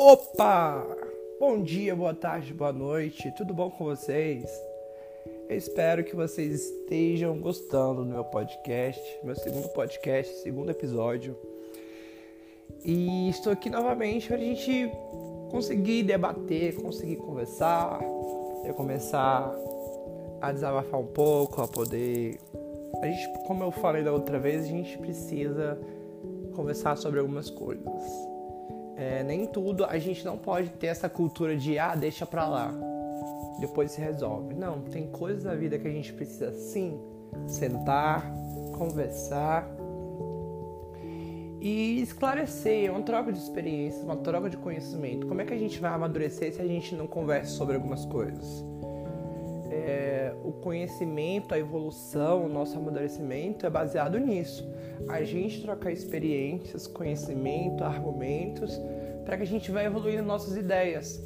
Opa! Bom dia, boa tarde, boa noite, tudo bom com vocês? Eu espero que vocês estejam gostando do meu podcast, meu segundo podcast, segundo episódio. E estou aqui novamente para a gente conseguir debater, conseguir conversar, eu começar a desabafar um pouco, a poder. A gente, como eu falei da outra vez, a gente precisa conversar sobre algumas coisas é, nem tudo a gente não pode ter essa cultura de ah, deixa pra lá, depois se resolve. Não, tem coisas na vida que a gente precisa sim sentar, conversar e esclarecer. É uma troca de experiências, uma troca de conhecimento. Como é que a gente vai amadurecer se a gente não conversa sobre algumas coisas? O conhecimento, a evolução, o nosso amadurecimento é baseado nisso. A gente trocar experiências, conhecimento, argumentos, para que a gente vá evoluindo nossas ideias.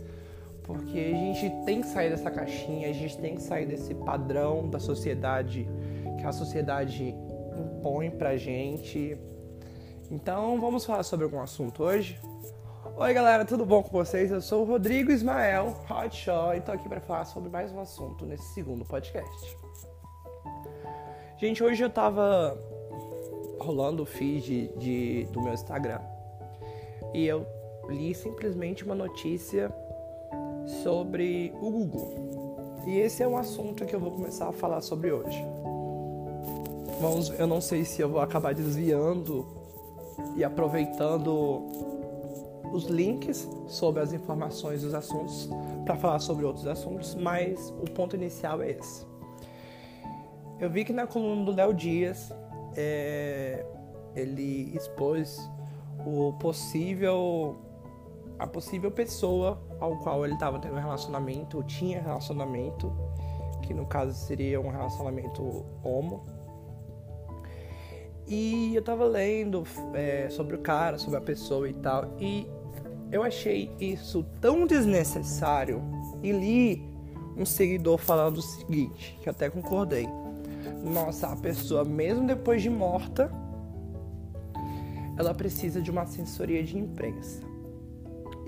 Porque a gente tem que sair dessa caixinha, a gente tem que sair desse padrão da sociedade que a sociedade impõe pra gente. Então, vamos falar sobre algum assunto hoje? Oi galera, tudo bom com vocês? Eu sou o Rodrigo Ismael Hotshaw e tô aqui para falar sobre mais um assunto nesse segundo podcast. Gente, hoje eu tava rolando o feed de, do meu Instagram e eu li simplesmente uma notícia sobre o Google. E esse é um assunto que eu vou começar a falar sobre hoje. Vamos, eu não sei se eu vou acabar desviando e aproveitando os links sobre as informações dos assuntos para falar sobre outros assuntos, mas o ponto inicial é esse. Eu vi que na coluna do Léo Dias é, ele expôs o possível a possível pessoa ao qual ele estava tendo um relacionamento ou tinha relacionamento, que no caso seria um relacionamento homo e eu tava lendo é, sobre o cara, sobre a pessoa e tal, e eu achei isso tão desnecessário e li um seguidor falando o seguinte, que até concordei. Nossa, a pessoa mesmo depois de morta, ela precisa de uma assessoria de imprensa.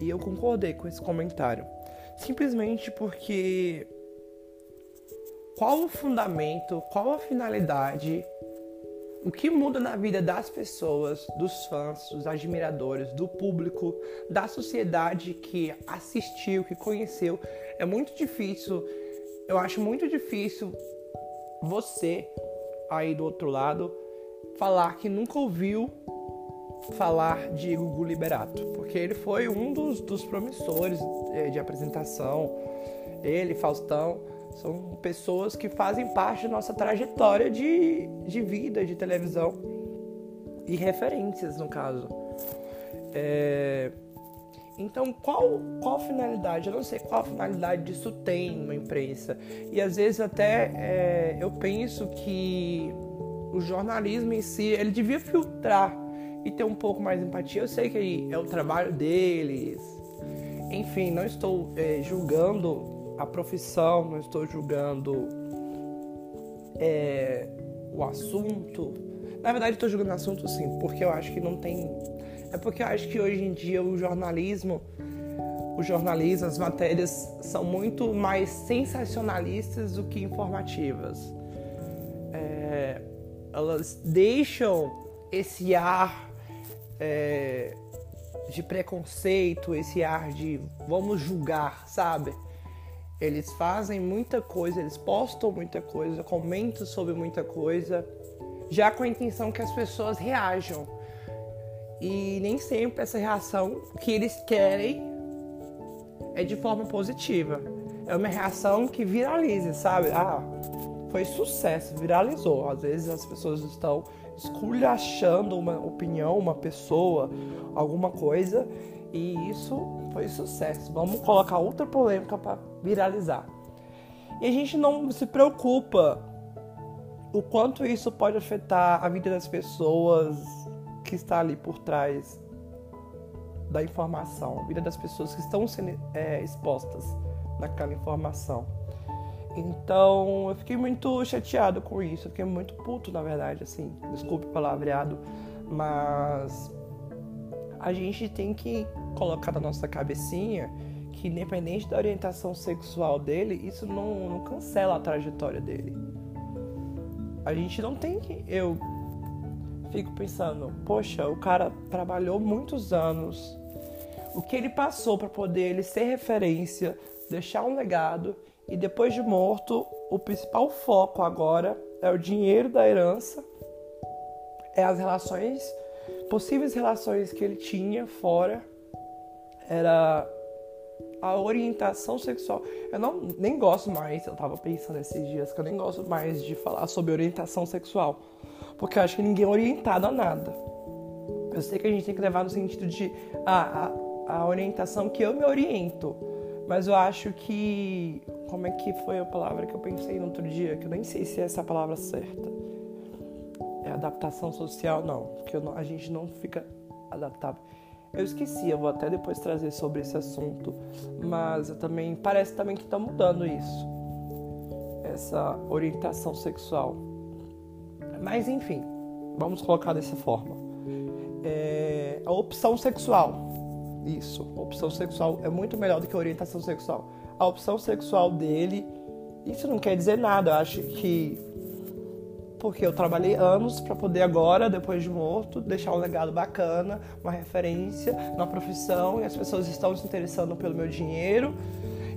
E eu concordei com esse comentário, simplesmente porque qual o fundamento, qual a finalidade o que muda na vida das pessoas, dos fãs, dos admiradores, do público, da sociedade que assistiu, que conheceu, é muito difícil. Eu acho muito difícil você aí do outro lado falar que nunca ouviu falar de Gugu Liberato, porque ele foi um dos, dos promissores eh, de apresentação. Ele, Faustão, são pessoas que fazem parte da nossa trajetória de, de vida, de televisão e referências, no caso. É... Então, qual, qual finalidade? Eu não sei qual finalidade disso tem uma imprensa. E às vezes até é, eu penso que o jornalismo em si, ele devia filtrar e ter um pouco mais de empatia. Eu sei que é o trabalho deles. Enfim, não estou é, julgando a profissão, não estou julgando é, o assunto. Na verdade, estou julgando o assunto sim, porque eu acho que não tem. É porque eu acho que hoje em dia o jornalismo, o jornalismo, as matérias são muito mais sensacionalistas do que informativas. É, elas deixam esse ar é, de preconceito, esse ar de vamos julgar, sabe? Eles fazem muita coisa, eles postam muita coisa, comentam sobre muita coisa, já com a intenção que as pessoas reajam. E nem sempre essa reação que eles querem é de forma positiva. É uma reação que viraliza, sabe? Ah, foi sucesso, viralizou. Às vezes as pessoas estão esculachando uma opinião, uma pessoa, alguma coisa, e isso foi sucesso. Vamos colocar outra polêmica para viralizar. E a gente não se preocupa o quanto isso pode afetar a vida das pessoas que está ali por trás da informação, a vida das pessoas que estão sendo é, expostas naquela informação. Então eu fiquei muito chateado com isso, eu fiquei muito puto, na verdade, assim, desculpe o palavreado, mas a gente tem que colocar na nossa cabecinha que, independente da orientação sexual dele, isso não, não cancela a trajetória dele. A gente não tem que. Eu fico pensando, poxa, o cara trabalhou muitos anos. O que ele passou para poder ele ser referência, deixar um legado e depois de morto, o principal foco agora é o dinheiro da herança, é as relações, possíveis relações que ele tinha fora, era a orientação sexual. Eu não nem gosto mais, eu tava pensando esses dias que eu nem gosto mais de falar sobre orientação sexual, porque eu acho que ninguém é orientado a nada. Eu sei que a gente tem que levar no sentido de a, a, a orientação que eu me oriento, mas eu acho que como é que foi a palavra que eu pensei no outro dia, que eu nem sei se é essa palavra certa. Adaptação social, não, porque a gente não fica adaptável. Eu esqueci, eu vou até depois trazer sobre esse assunto, mas também parece também que está mudando isso, essa orientação sexual. Mas enfim, vamos colocar dessa forma. É, a opção sexual, isso, a opção sexual é muito melhor do que a orientação sexual a opção sexual dele. Isso não quer dizer nada. Eu acho que porque eu trabalhei anos para poder agora, depois de morto, deixar um legado bacana, uma referência na profissão e as pessoas estão se interessando pelo meu dinheiro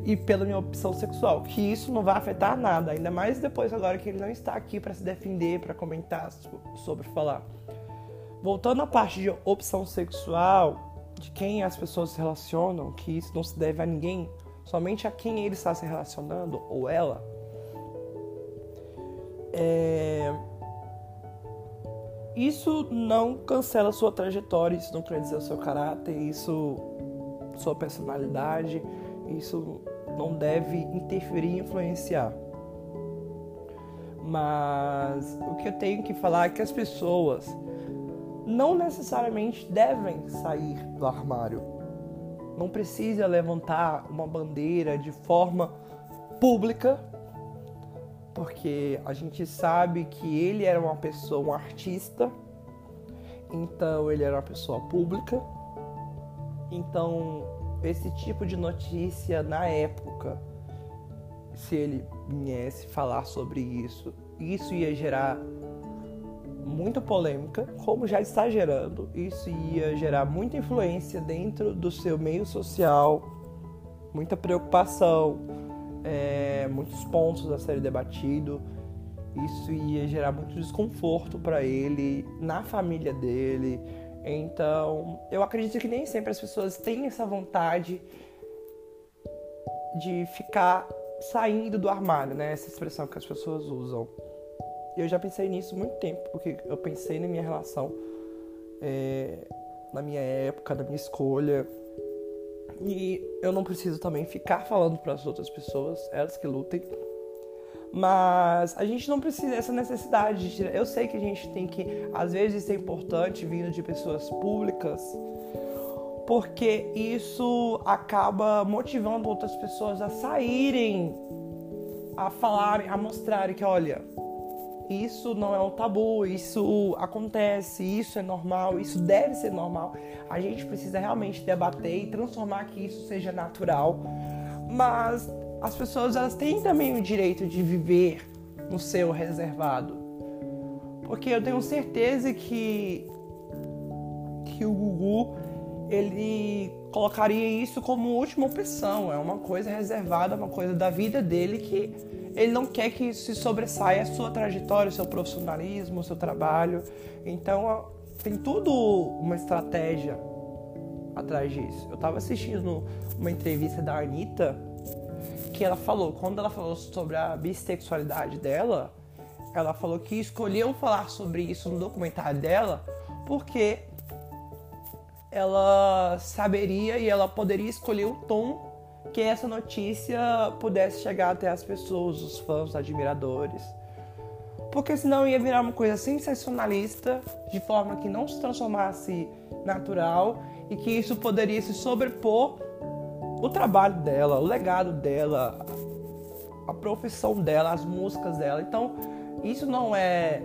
e pela minha opção sexual, que isso não vai afetar nada, ainda mais depois agora que ele não está aqui para se defender, para comentar sobre falar. Voltando à parte de opção sexual, de quem as pessoas se relacionam, que isso não se deve a ninguém, somente a quem ele está se relacionando, ou ela, é... isso não cancela sua trajetória, isso não quer dizer o seu caráter, isso sua personalidade, isso não deve interferir e influenciar. Mas o que eu tenho que falar é que as pessoas não necessariamente devem sair do armário não precisa levantar uma bandeira de forma pública, porque a gente sabe que ele era uma pessoa, um artista, então ele era uma pessoa pública. Então, esse tipo de notícia na época, se ele viesse falar sobre isso, isso ia gerar muita polêmica, como já está gerando. Isso ia gerar muita influência dentro do seu meio social, muita preocupação, é, muitos pontos a serem debatidos. Isso ia gerar muito desconforto para ele, na família dele. Então, eu acredito que nem sempre as pessoas têm essa vontade de ficar saindo do armário, né? Essa expressão que as pessoas usam. Eu já pensei nisso muito tempo, porque eu pensei na minha relação, é, na minha época, na minha escolha. E eu não preciso também ficar falando para as outras pessoas, elas que lutem. Mas a gente não precisa dessa necessidade de. Eu sei que a gente tem que, às vezes, é importante vindo de pessoas públicas, porque isso acaba motivando outras pessoas a saírem, a falarem, a mostrarem que, olha, isso não é um tabu, isso acontece, isso é normal, isso deve ser normal. A gente precisa realmente debater e transformar que isso seja natural. Mas as pessoas elas têm também o direito de viver no seu reservado. Porque eu tenho certeza que que o Gugu ele colocaria isso como última opção, é uma coisa reservada, uma coisa da vida dele que ele não quer que se sobressaia a sua trajetória, o seu profissionalismo, o seu trabalho. Então tem tudo uma estratégia atrás disso. Eu estava assistindo uma entrevista da Anitta que ela falou, quando ela falou sobre a bissexualidade dela, ela falou que escolheu falar sobre isso no documentário dela porque ela saberia e ela poderia escolher o tom que essa notícia pudesse chegar até as pessoas, os fãs, os admiradores. Porque senão ia virar uma coisa sensacionalista, de forma que não se transformasse natural e que isso poderia se sobrepor o trabalho dela, o legado dela, a profissão dela, as músicas dela. Então, isso não é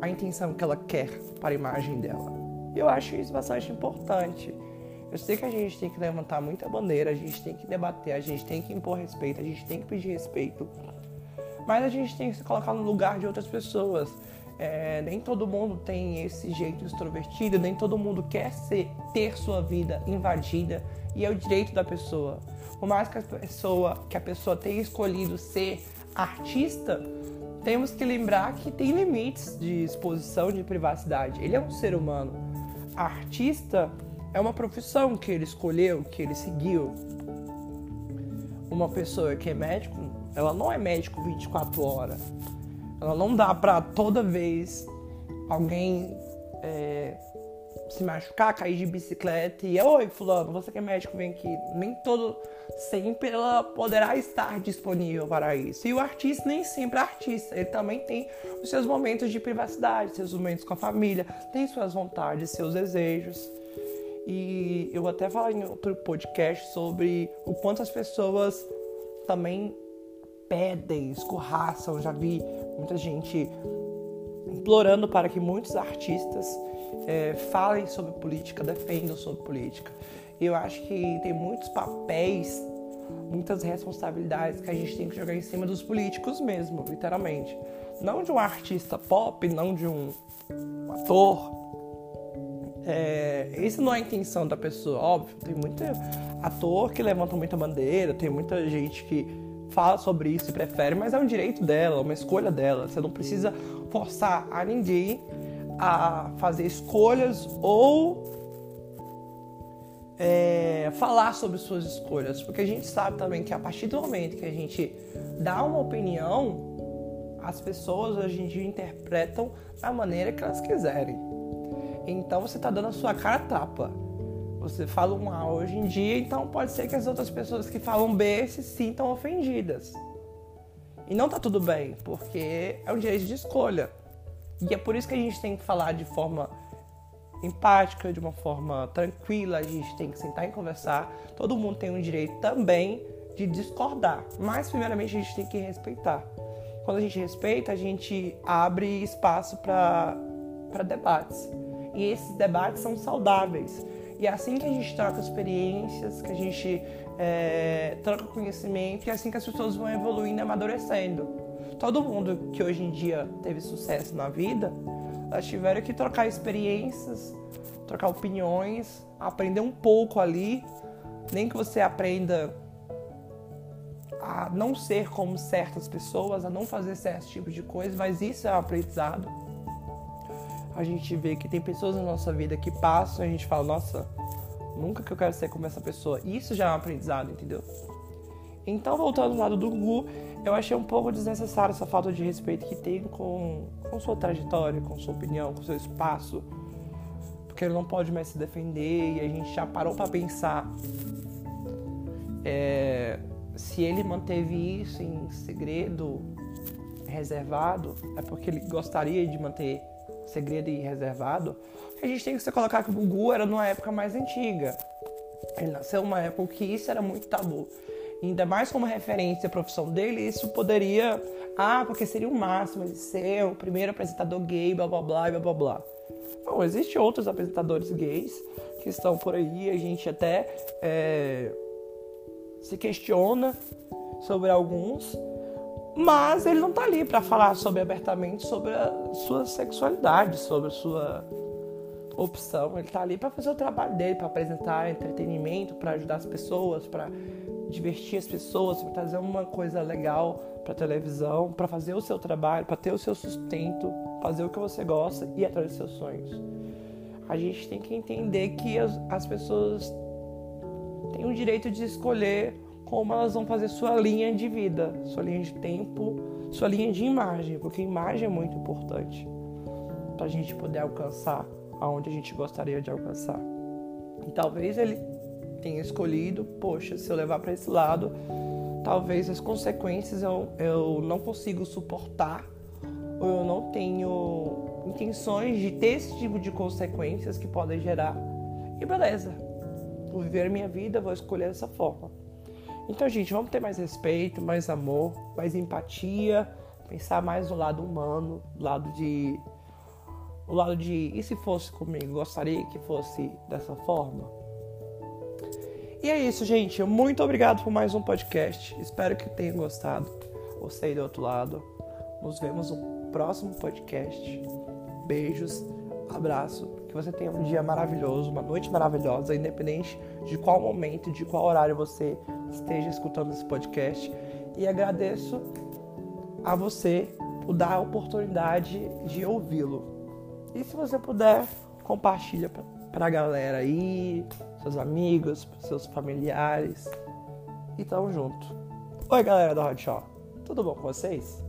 a intenção que ela quer para a imagem dela. Eu acho isso bastante importante. Eu sei que a gente tem que levantar muita bandeira, a gente tem que debater, a gente tem que impor respeito, a gente tem que pedir respeito. Mas a gente tem que se colocar no lugar de outras pessoas. É, nem todo mundo tem esse jeito extrovertido, nem todo mundo quer ser, ter sua vida invadida e é o direito da pessoa. Por mais que a pessoa, que a pessoa tenha escolhido ser artista, temos que lembrar que tem limites de exposição de privacidade. Ele é um ser humano. artista é uma profissão que ele escolheu, que ele seguiu. Uma pessoa que é médico, ela não é médico 24 horas. Ela não dá pra toda vez alguém é, se machucar, cair de bicicleta e oi fulano, você que é médico, vem aqui. Nem todo sempre ela poderá estar disponível para isso. E o artista nem sempre é artista, ele também tem os seus momentos de privacidade, seus momentos com a família, tem suas vontades, seus desejos. E eu até falei em outro podcast sobre o quanto as pessoas também pedem, escorraçam. Já vi muita gente implorando para que muitos artistas é, falem sobre política, defendam sobre política. Eu acho que tem muitos papéis, muitas responsabilidades que a gente tem que jogar em cima dos políticos mesmo, literalmente. Não de um artista pop, não de um ator, é, isso não é a intenção da pessoa, óbvio. Tem muito ator que levanta muita bandeira, tem muita gente que fala sobre isso e prefere, mas é um direito dela, uma escolha dela. Você não precisa forçar a ninguém a fazer escolhas ou é, falar sobre suas escolhas, porque a gente sabe também que a partir do momento que a gente dá uma opinião, as pessoas hoje em dia interpretam da maneira que elas quiserem. Então você está dando a sua cara tapa. Você fala um A hoje em dia, então pode ser que as outras pessoas que falam B se sintam ofendidas. E não tá tudo bem, porque é um direito de escolha. E é por isso que a gente tem que falar de forma empática, de uma forma tranquila, a gente tem que sentar e conversar. Todo mundo tem um direito também de discordar, mas primeiramente a gente tem que respeitar. Quando a gente respeita, a gente abre espaço para debates e esses debates são saudáveis. E é assim que a gente troca experiências, que a gente é, troca conhecimento, e é assim que as pessoas vão evoluindo e amadurecendo. Todo mundo que hoje em dia teve sucesso na vida, elas tiveram que trocar experiências, trocar opiniões, aprender um pouco ali. Nem que você aprenda a não ser como certas pessoas, a não fazer certos tipos de coisas, mas isso é um aprendizado a gente vê que tem pessoas na nossa vida que passam e a gente fala, nossa, nunca que eu quero ser como essa pessoa. Isso já é um aprendizado, entendeu? Então, voltando ao lado do Gugu, eu achei um pouco desnecessário essa falta de respeito que tem com, com sua trajetória, com sua opinião, com seu espaço. Porque ele não pode mais se defender e a gente já parou para pensar é, se ele manteve isso em segredo, reservado, é porque ele gostaria de manter segredo e reservado, a gente tem que se colocar que o Gugu era numa época mais antiga. Ele nasceu numa época que isso era muito tabu. Ainda mais como referência à profissão dele, isso poderia. Ah, porque seria o máximo de ser o primeiro apresentador gay, blá blá blá blá blá blá. Não, existem outros apresentadores gays que estão por aí, a gente até é, se questiona sobre alguns, mas ele não está ali para falar sobre abertamente sobre a sua sexualidade, sobre a sua opção. Ele está ali para fazer o trabalho dele, para apresentar entretenimento, para ajudar as pessoas, para divertir as pessoas, para trazer uma coisa legal para televisão, para fazer o seu trabalho, para ter o seu sustento, fazer o que você gosta e atrás dos seus sonhos. A gente tem que entender que as, as pessoas têm o direito de escolher como elas vão fazer sua linha de vida, sua linha de tempo, sua linha de imagem, porque imagem é muito importante para a gente poder alcançar aonde a gente gostaria de alcançar. E talvez ele tenha escolhido, poxa, se eu levar para esse lado, talvez as consequências eu, eu não consigo suportar ou eu não tenho intenções de ter esse tipo de consequências que podem gerar. E beleza, vou viver minha vida, vou escolher dessa forma. Então, gente, vamos ter mais respeito, mais amor, mais empatia, pensar mais no lado humano, no lado de. O lado de. E se fosse comigo? Gostaria que fosse dessa forma? E é isso, gente. Muito obrigado por mais um podcast. Espero que tenham gostado. Você aí do outro lado. Nos vemos no próximo podcast. Beijos, abraço. Que você tenha um dia maravilhoso, uma noite maravilhosa, independente de qual momento, de qual horário você esteja escutando esse podcast. E agradeço a você por dar a oportunidade de ouvi-lo. E se você puder, compartilha pra galera aí, seus amigos, seus familiares. E tamo junto. Oi, galera da Hot Shop. Tudo bom com vocês?